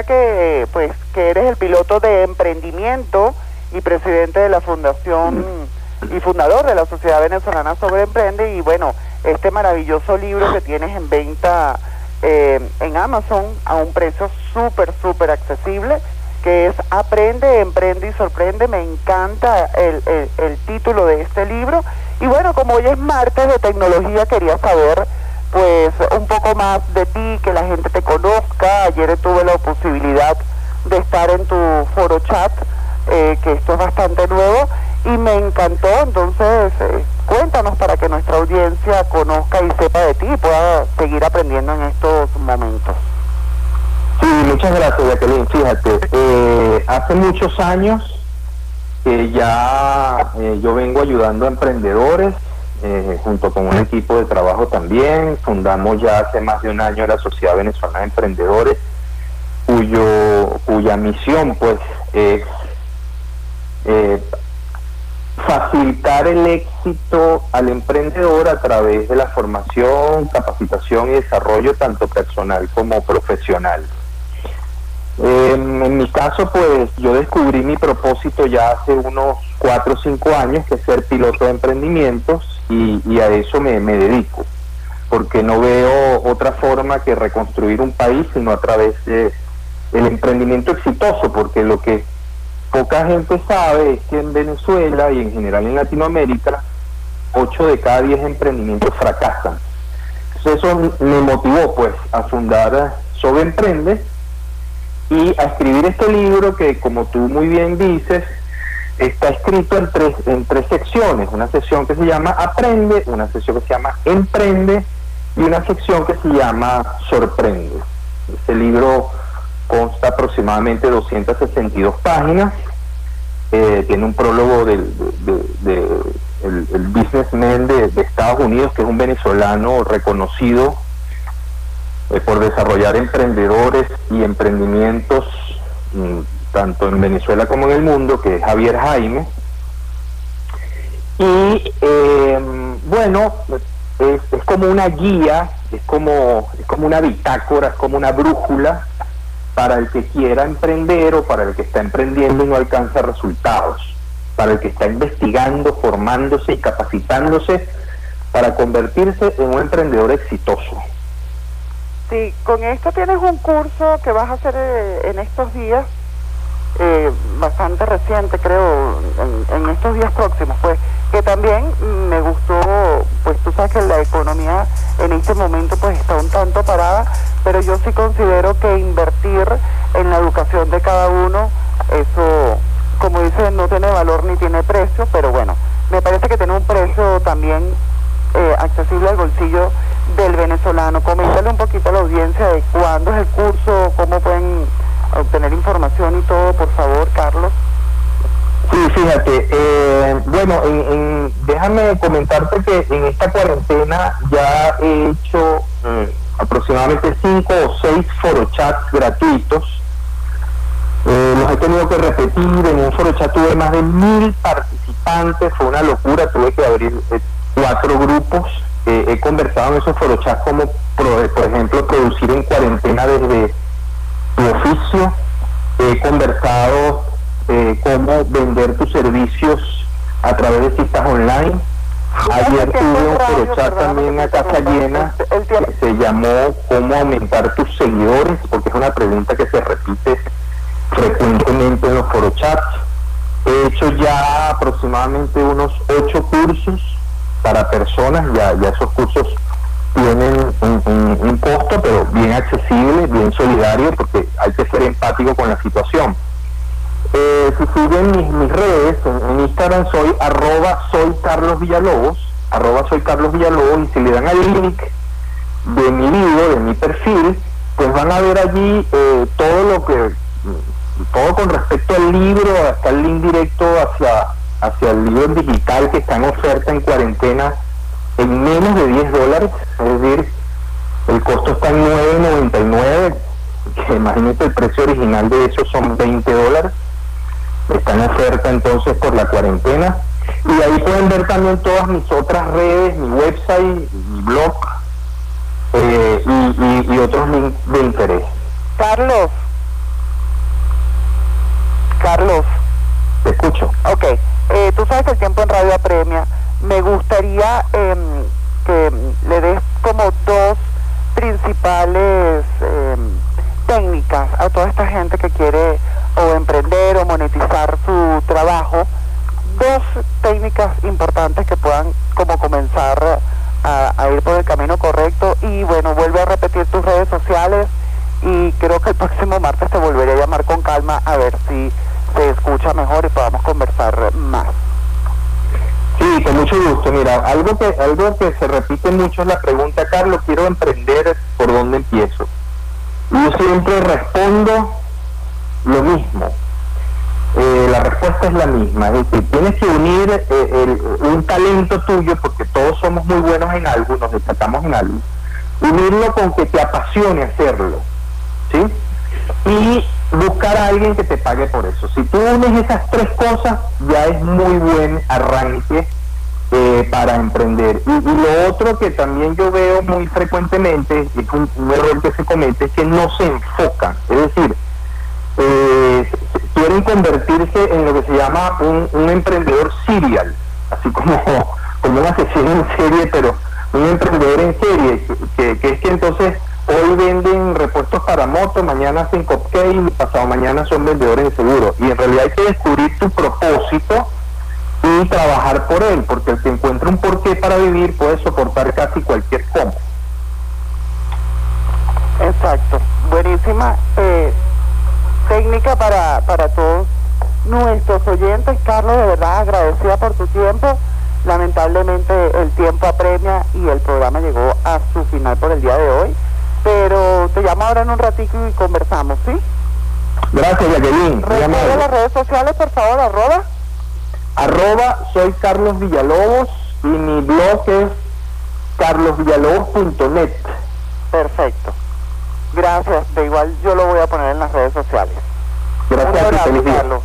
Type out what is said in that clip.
que, pues, que eres el piloto de emprendimiento y presidente de la Fundación y fundador de la Sociedad Venezolana sobre Emprende y bueno, este maravilloso libro que tienes en venta eh, en Amazon a un precio súper, súper accesible, que es Aprende, Emprende y Sorprende. Me encanta el, el título de este libro. Y bueno, como hoy es martes de tecnología, quería saber pues un poco más de ti, que la gente te conozca. Ayer tuve la posibilidad de estar en tu foro chat, eh, que esto es bastante nuevo, y me encantó. Entonces, eh, cuéntanos para que nuestra audiencia conozca y sepa de ti y pueda seguir aprendiendo en estos momentos. Sí, muchas gracias, Jacqueline. Fíjate, eh, hace muchos años que ya yo vengo ayudando a emprendedores eh, junto con un equipo de trabajo también. Fundamos ya hace más de un año la Sociedad Venezolana de Emprendedores, cuyo, cuya misión pues es eh, facilitar el éxito al emprendedor a través de la formación, capacitación y desarrollo tanto personal como profesional. En mi caso, pues yo descubrí mi propósito ya hace unos cuatro o cinco años, que es ser piloto de emprendimientos y, a eso me, dedico, porque no veo otra forma que reconstruir un país sino a través de el emprendimiento exitoso, porque lo que poca gente sabe es que en Venezuela y en general en Latinoamérica, 8 de cada 10 emprendimientos fracasan. Entonces eso me motivó pues a fundar Sobre Emprende y a escribir este libro que como tú muy bien dices, está escrito en tres, en tres secciones, una sección que se llama Aprende, una sección que se llama Emprende y una sección que se llama Sorprende. Este libro consta aproximadamente 262 páginas, eh, tiene un prólogo del de, el, businessman de, Estados Unidos, que es un venezolano reconocido eh, por desarrollar emprendedores y emprendimientos mm, tanto en Venezuela como en el mundo, que es Javier Jaime. Y em, bueno, es, como una guía, es como, es como una bitácora, es como una brújula para el que quiera emprender o para el que está emprendiendo y no alcanza resultados, para el que está investigando, formándose y capacitándose para convertirse en un emprendedor exitoso. Sí, con esto tienes un curso que vas a hacer eh, en estos días eh, bastante reciente, creo, en, estos días próximos, pues, que también me gustó, pues tú sabes que la economía en este momento pues está un tanto parada, pero yo sí considero que invertir en la educación de cada uno, eso, como dice, no tiene valor ni tiene precio, pero bueno, me parece que tiene un precio también eh, accesible al bolsillo del venezolano. Coméntale un poquito a la audiencia de cuándo es el curso, cómo pueden obtener información y todo, por favor, Carlos? Sí, fíjate, eh, bueno, déjame comentarte que en esta cuarentena ya he hecho mm, aproximadamente cinco o seis forochats gratuitos. Eh, los he tenido que repetir, en un forochat tuve más de mil participantes, fue una locura, tuve que abrir eh, cuatro grupos. He conversado en esos forochats como, por ejemplo, producir en cuarentena desde tu oficio, he conversado eh, cómo vender tus servicios a través de citas online. Ayer tuve un forochat también a casa llena que se llamó ¿Cómo aumentar tus seguidores? Porque es una pregunta que se repite frecuentemente en los forochats. He hecho ya aproximadamente unos ocho cursos para personas, ya, ya esos cursos tienen un, costo, pero bien accesible, bien solidario, porque hay que ser empático con la situación. Eh, si siguen mis, redes, en, Instagram soy arroba soy Carlos Villalobos, arroba soy Carlos Villalobos, y si le dan al link de mi video, de mi perfil, pues van a ver allí eh, todo lo que, todo con respecto al libro, hasta el link directo hacia, hacia el libro digital que está en oferta en cuarentena en menos de 10 dólares, es decir, el costo está en 9.99, que imagínate el precio original de eso son 20 dólares, está en oferta entonces por la cuarentena, y ahí pueden ver también todas mis otras redes, mi website, mi blog eh, y, otros links de interés. Carlos, principales eh, técnicas a toda esta gente que quiere o emprender o monetizar su trabajo? Dos técnicas importantes que puedan como comenzar a, a ir por el camino correcto y bueno, vuelve a repetir tus redes sociales y creo que el próximo martes te volveré a llamar con calma a ver si se escucha mejor y podamos conversar más. Con mucho gusto. Mira, algo que algo que se repite mucho es la pregunta, Carlos, quiero emprender, ¿por dónde empiezo? Yo siempre respondo lo mismo. Eh, la respuesta es la misma, es decir, tienes que unir eh, un talento tuyo, porque todos somos muy buenos en algo, nos destacamos en algo, unirlo con que te apasione hacerlo, ¿sí? Y buscar a alguien que te pague por eso. Si tú unes esas tres cosas, ya es muy buen arranque para emprender. Y, lo otro que también yo veo muy frecuentemente, es un, error que se comete, es que no se enfocan. Es decir, eh, quieren convertirse en lo que se llama un, emprendedor serial, así como, como un asesino en serie, pero un emprendedor en serie, que, es que entonces hoy venden repuestos para moto, mañana hacen cupcakes pasado mañana son vendedores de seguro. Y en realidad hay que descubrir tu propósito y trabajar por él, porque el que encuentra un porqué para vivir puede soportar casi cualquier cómo. Exacto, buenísima eh, técnica para, para todos nuestros oyentes. Carlos, de verdad agradecida por tu tiempo. Lamentablemente el tiempo apremia y el programa llegó a su final por el día de hoy pero te llamo ahora en un ratito y conversamos, ¿sí? Gracias, Jacqueline. Recuerda las redes sociales, por favor, arroba. Arroba, soy Carlos Villalobos y mi blog es carlosvillalobos.net. Perfecto. Gracias, de igual yo lo voy a poner en las redes sociales. Gracias, Carlos.